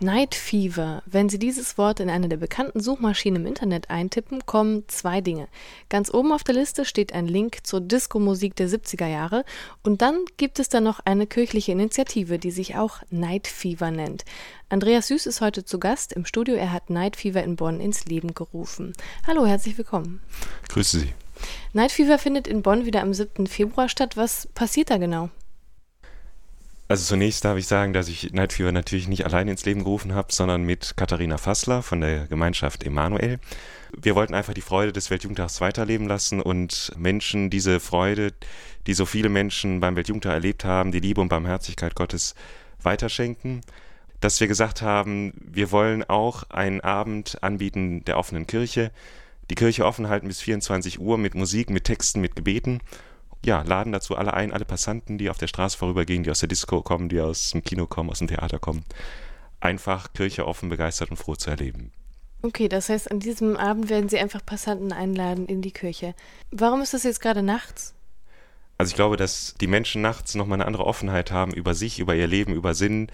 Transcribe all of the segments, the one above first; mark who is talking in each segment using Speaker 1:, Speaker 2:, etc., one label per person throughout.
Speaker 1: Night Fever. Wenn Sie dieses Wort in eine der bekannten Suchmaschinen im Internet eintippen, kommen zwei Dinge. Ganz oben auf der Liste steht ein Link zur Disco-Musik der 70er Jahre und dann gibt es da noch eine kirchliche Initiative, die sich auch Night Fever nennt. Andreas Süß ist heute zu Gast im Studio. Er hat Night Fever in Bonn ins Leben gerufen. Hallo, herzlich willkommen.
Speaker 2: Grüße Sie.
Speaker 1: Night Fever findet in Bonn wieder am 7. Februar statt. Was passiert da genau?
Speaker 2: Also zunächst darf ich sagen, dass ich Night Fever natürlich nicht allein ins Leben gerufen habe, sondern mit Katharina Fassler von der Gemeinschaft Emanuel. Wir wollten einfach die Freude des Weltjugendtags weiterleben lassen und Menschen diese Freude, die so viele Menschen beim Weltjugendtag erlebt haben, die Liebe und Barmherzigkeit Gottes weiterschenken. Dass wir gesagt haben, wir wollen auch einen Abend anbieten der offenen Kirche, die Kirche offen halten bis 24 Uhr mit Musik, mit Texten, mit Gebeten ja, laden dazu alle ein, alle Passanten, die auf der Straße vorübergehen, die aus der Disco kommen, die aus dem Kino kommen, aus dem Theater kommen, einfach Kirche offen, begeistert und froh zu erleben.
Speaker 1: Okay, das heißt, an diesem Abend werden Sie einfach Passanten einladen in die Kirche. Warum ist das jetzt gerade nachts?
Speaker 2: Also ich glaube, dass die Menschen nachts nochmal eine andere Offenheit haben über sich, über ihr Leben, über Sinn,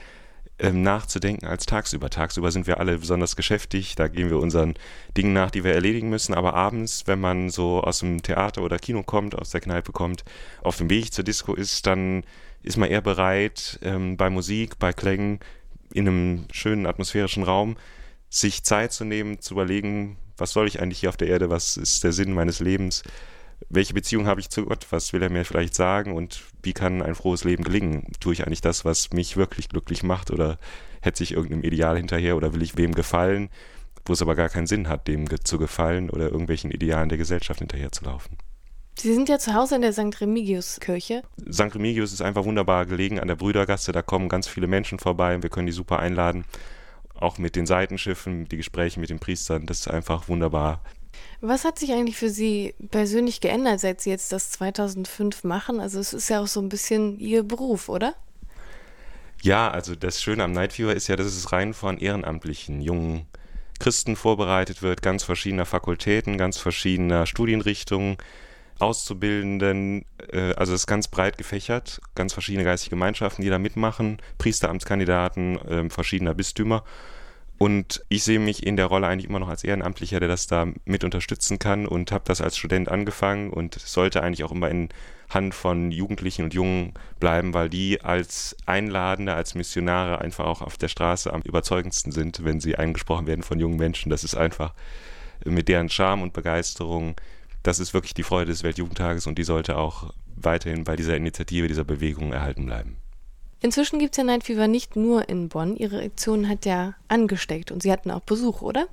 Speaker 2: ähm, nachzudenken als tagsüber. Tagsüber sind wir alle besonders geschäftig, da gehen wir unseren Dingen nach, die wir erledigen müssen. Aber abends, wenn man so aus dem Theater oder Kino kommt, aus der Kneipe kommt, auf dem Weg zur Disco ist, dann ist man eher bereit, ähm, bei Musik, bei Klängen, in einem schönen atmosphärischen Raum, sich Zeit zu nehmen, zu überlegen, was soll ich eigentlich hier auf der Erde, was ist der Sinn meines Lebens, welche Beziehung habe ich zu Gott, was will er mir vielleicht sagen und wie kann ein frohes Leben gelingen? Tue ich eigentlich das, was mich wirklich glücklich macht oder hetze ich irgendeinem Ideal hinterher oder will ich wem gefallen, wo es aber gar keinen Sinn hat, dem zu gefallen oder irgendwelchen Idealen der Gesellschaft hinterher zu laufen?
Speaker 1: Sie sind ja zu Hause in der St. Remigius-Kirche.
Speaker 2: St. Remigius ist einfach wunderbar gelegen an der Brüdergasse. Da kommen ganz viele Menschen vorbei und wir können die super einladen. Auch mit den Seitenschiffen, die Gespräche mit den Priestern, das ist einfach wunderbar.
Speaker 1: Was hat sich eigentlich für Sie persönlich geändert, seit Sie jetzt das 2005 machen? Also es ist ja auch so ein bisschen Ihr Beruf, oder?
Speaker 2: Ja, also das Schöne am Night Fever ist ja, dass es rein von ehrenamtlichen jungen Christen vorbereitet wird, ganz verschiedener Fakultäten, ganz verschiedener Studienrichtungen, Auszubildenden, äh, also es ist ganz breit gefächert, ganz verschiedene geistige Gemeinschaften, die da mitmachen, Priesteramtskandidaten äh, verschiedener Bistümer. Und ich sehe mich in der Rolle eigentlich immer noch als Ehrenamtlicher, der das da mit unterstützen kann und habe das als Student angefangen und sollte eigentlich auch immer in Hand von Jugendlichen und Jungen bleiben, weil die als Einladende, als Missionare einfach auch auf der Straße am überzeugendsten sind, wenn sie angesprochen werden von jungen Menschen. Das ist einfach mit deren Charme und Begeisterung, das ist wirklich die Freude des Weltjugendtages und die sollte auch weiterhin bei dieser Initiative, dieser Bewegung erhalten bleiben.
Speaker 1: Inzwischen gibt es ja Night Fever nicht nur in Bonn. Ihre Aktion hat ja angesteckt und Sie hatten auch Besuch, oder?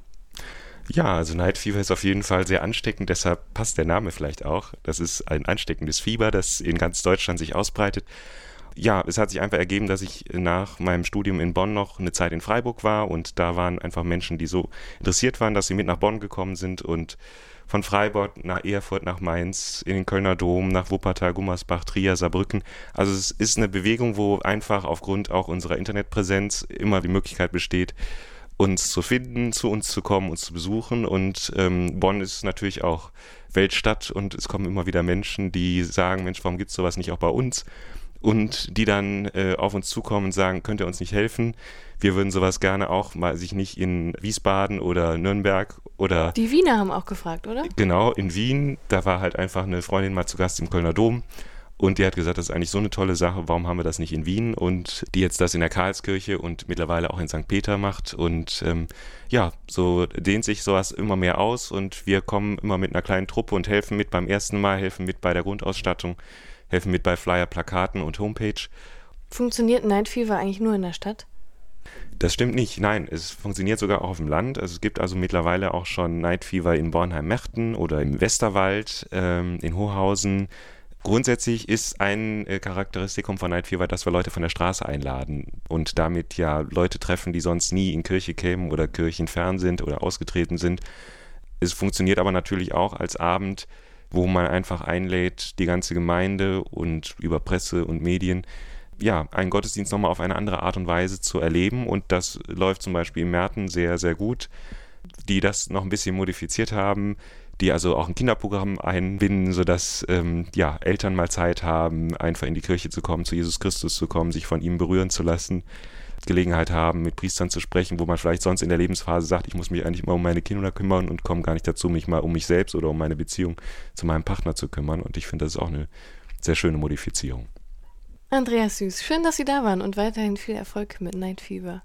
Speaker 2: Ja, also Night Fever ist auf jeden Fall sehr ansteckend, deshalb passt der Name vielleicht auch. Das ist ein ansteckendes Fieber, das in ganz Deutschland sich ausbreitet. Ja, es hat sich einfach ergeben, dass ich nach meinem Studium in Bonn noch eine Zeit in Freiburg war und da waren einfach Menschen, die so interessiert waren, dass sie mit nach Bonn gekommen sind und von Freiburg nach Erfurt, nach Mainz, in den Kölner Dom, nach Wuppertal, Gummersbach, Trier, Saarbrücken. Also es ist eine Bewegung, wo einfach aufgrund auch unserer Internetpräsenz immer die Möglichkeit besteht, uns zu finden, zu uns zu kommen, uns zu besuchen. Und ähm, Bonn ist natürlich auch Weltstadt und es kommen immer wieder Menschen, die sagen, Mensch, warum gibt es sowas nicht auch bei uns? Und die dann äh, auf uns zukommen und sagen, könnt ihr uns nicht helfen? Wir würden sowas gerne auch mal sich nicht in Wiesbaden oder Nürnberg oder.
Speaker 1: Die Wiener haben auch gefragt, oder?
Speaker 2: Genau, in Wien. Da war halt einfach eine Freundin mal zu Gast im Kölner Dom. Und die hat gesagt, das ist eigentlich so eine tolle Sache, warum haben wir das nicht in Wien? Und die jetzt das in der Karlskirche und mittlerweile auch in St. Peter macht. Und ähm, ja, so dehnt sich sowas immer mehr aus und wir kommen immer mit einer kleinen Truppe und helfen mit beim ersten Mal, helfen mit bei der Grundausstattung, helfen mit bei Flyer, Plakaten und Homepage.
Speaker 1: Funktioniert Night Fever eigentlich nur in der Stadt?
Speaker 2: Das stimmt nicht. Nein, es funktioniert sogar auch auf dem Land. Also es gibt also mittlerweile auch schon Night Fever in Bornheim-Merten oder im Westerwald, ähm, in Hohausen. Grundsätzlich ist ein äh, Charakteristikum von Night Fever, dass wir Leute von der Straße einladen und damit ja Leute treffen, die sonst nie in Kirche kämen oder kirchenfern sind oder ausgetreten sind. Es funktioniert aber natürlich auch als Abend, wo man einfach einlädt, die ganze Gemeinde und über Presse und Medien ja, einen Gottesdienst nochmal auf eine andere Art und Weise zu erleben. Und das läuft zum Beispiel in Merten sehr, sehr gut. Die das noch ein bisschen modifiziert haben, die also auch ein Kinderprogramm einbinden, sodass ähm, ja, Eltern mal Zeit haben, einfach in die Kirche zu kommen, zu Jesus Christus zu kommen, sich von ihm berühren zu lassen. Gelegenheit haben, mit Priestern zu sprechen, wo man vielleicht sonst in der Lebensphase sagt, ich muss mich eigentlich immer um meine Kinder kümmern und komme gar nicht dazu, mich mal um mich selbst oder um meine Beziehung zu meinem Partner zu kümmern. Und ich finde, das ist auch eine sehr schöne Modifizierung.
Speaker 1: Andreas Süß, schön, dass Sie da waren und weiterhin viel Erfolg mit Night Fever.